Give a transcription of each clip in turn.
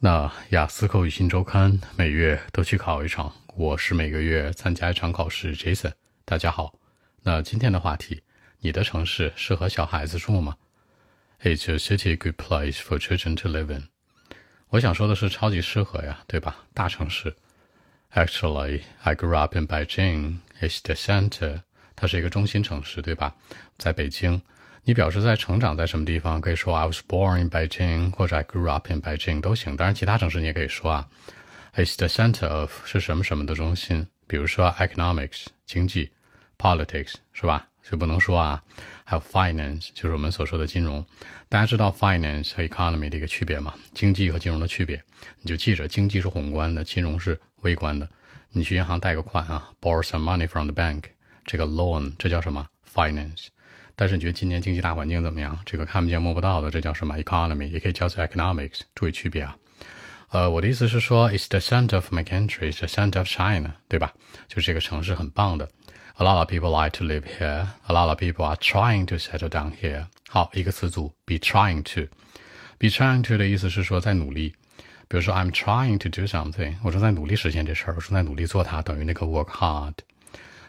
那雅思口语新周刊每月都去考一场，我是每个月参加一场考试。Jason，大家好。那今天的话题，你的城市适合小孩子住吗？Is your city a good place for children to live in？我想说的是，超级适合呀，对吧？大城市。Actually, I grew up in Beijing. It's the center. 它是一个中心城市，对吧？在北京。你表示在成长在什么地方，可以说 I was born in Beijing，或者 I grew up in Beijing 都行。当然，其他城市你也可以说啊，It's the center of 是什么什么的中心，比如说 economics 经济，politics 是吧？就不能说啊。还有 finance 就是我们所说的金融。大家知道 finance 和 economy 的一个区别吗？经济和金融的区别，你就记着，经济是宏观的，金融是微观的。你去银行贷个款啊，borrow some money from the bank，这个 loan 这叫什么 finance？但是你觉得今年经济大环境怎么样？这个看不见摸不到的，这叫什么 economy？也可以叫做 economics。注意区别啊。呃，我的意思是说，it's the center of my country, it's the center of China，对吧？就这个城市很棒的。A lot of people like to live here. A lot of people are trying to settle down here. 好，一个词组，be trying to。be trying to 的意思是说在努力。比如说，I'm trying to do something，我正在努力实现这事儿，我正在努力做它，等于那个 work hard。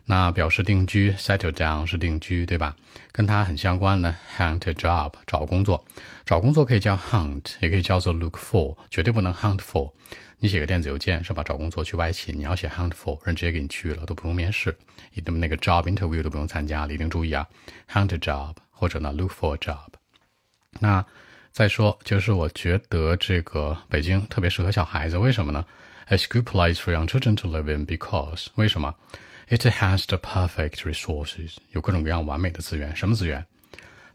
那表示定居，settle down 是定居，对吧？跟它很相关的，hunt a job 找工作，找工作可以叫 hunt，也可以叫做 look for，绝对不能 hunt for。你写个电子邮件是吧？找工作去外企，你要写 hunt for，人直接给你去了，都不用面试，你的那个 job interview 都不用参加了，一定注意啊，hunt a job 或者呢 look for a job。那再说，就是我觉得这个北京特别适合小孩子，为什么呢 ？It's good place for young children to live in because 为什么？It has the perfect resources，有各种各样完美的资源。什么资源？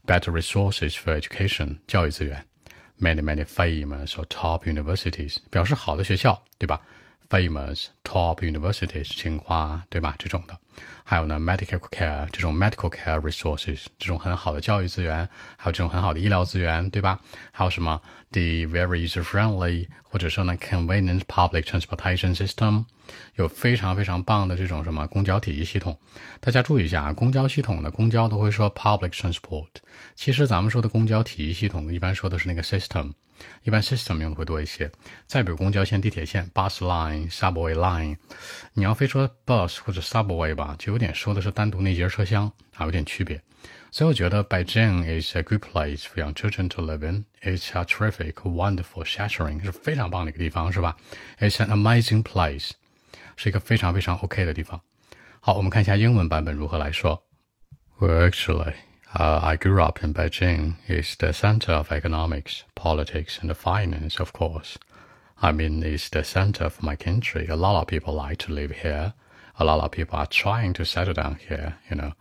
Better resources for education，教育资源。Many many famous or top universities，表示好的学校，对吧？Famous top universities，清华，对吧？这种的。还有呢，medical care 这种 medical care resources 这种很好的教育资源，还有这种很好的医疗资源，对吧？还有什么 the very user friendly 或者说呢 convenient public transportation system 有非常非常棒的这种什么公交体系系统。大家注意一下啊，公交系统的公交都会说 public transport，其实咱们说的公交体系系统一般说的是那个 system。一般 system 用的会多一些。再比如公交线、地铁线，bus line、subway line。你要非说 bus 或者 subway 吧，就有点说的是单独那节车厢啊，有点区别。所以我觉得 Beijing is a good place for young children to live in. It's a terrific, wonderful, shattering，是非常棒的一个地方，是吧？It's an amazing place，是一个非常非常 OK 的地方。好，我们看一下英文版本如何来说。Well, actually. Uh, I grew up in Beijing. It's the center of economics, politics, and finance, of course. I mean, it's the center of my country. A lot of people like to live here. A lot of people are trying to settle down here, you know.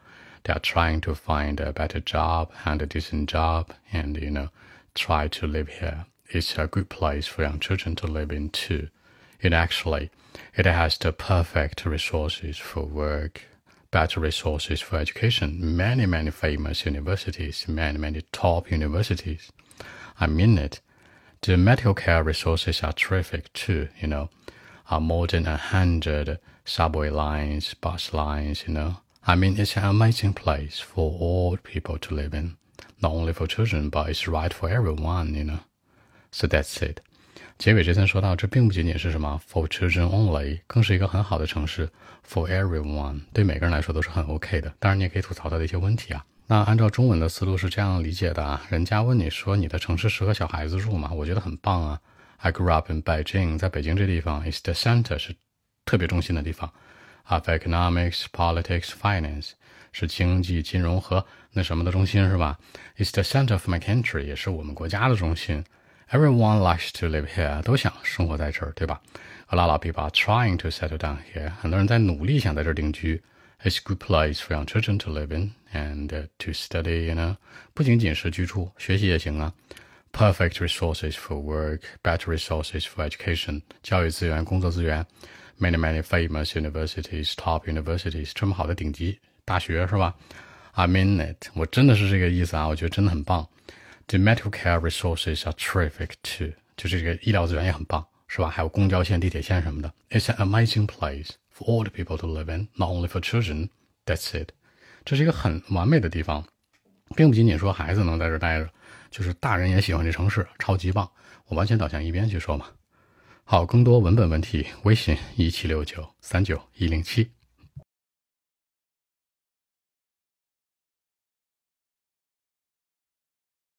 They are trying to find a better job and a decent job and, you know, try to live here. It's a good place for young children to live in too. It actually, it has the perfect resources for work, better resources for education. Many, many famous universities, many, many top universities. I mean it The medical care resources are terrific too, you know. Are more than a hundred subway lines, bus lines, you know. I mean, it's an amazing place for all people to live in. Not only for children, but it's right for everyone, you know. So that's it. 结尾这层说到，这并不仅仅是什么 for children only，更是一个很好的城市 for everyone，对每个人来说都是很 OK 的。当然，你也可以吐槽它的一些问题啊。 那按照中文的思路是这样理解的啊，人家问你说你的城市适合小孩子住吗？我觉得很棒啊。I grew up in Beijing，在北京这地方，is the center 是特别中心的地方，of economics, politics, finance 是经济、金融和那什么的中心是吧？is the center of my country 也是我们国家的中心。Everyone likes to live here，都想生活在这儿，对吧？A lot of people are trying to settle down here，很多人在努力想在这儿定居。It's a good place for young children to live in and to study. You know，不仅仅是居住，学习也行啊。Perfect resources for work, better resources for education，教育资源、工作资源。Many many famous universities, top universities，这么好的顶级大学是吧？I mean it，我真的是这个意思啊，我觉得真的很棒。The medical care resources are terrific too，就是这个医疗资源也很棒，是吧？还有公交线、地铁线什么的。It's an amazing place For all the people to live in, not only for children. That's it。这是一个很完美的地方，并不仅仅说孩子能在这待着，就是大人也喜欢这城市，超级棒。我完全倒向一边去说嘛。好，更多文本问题，微信一七六九三九一零七。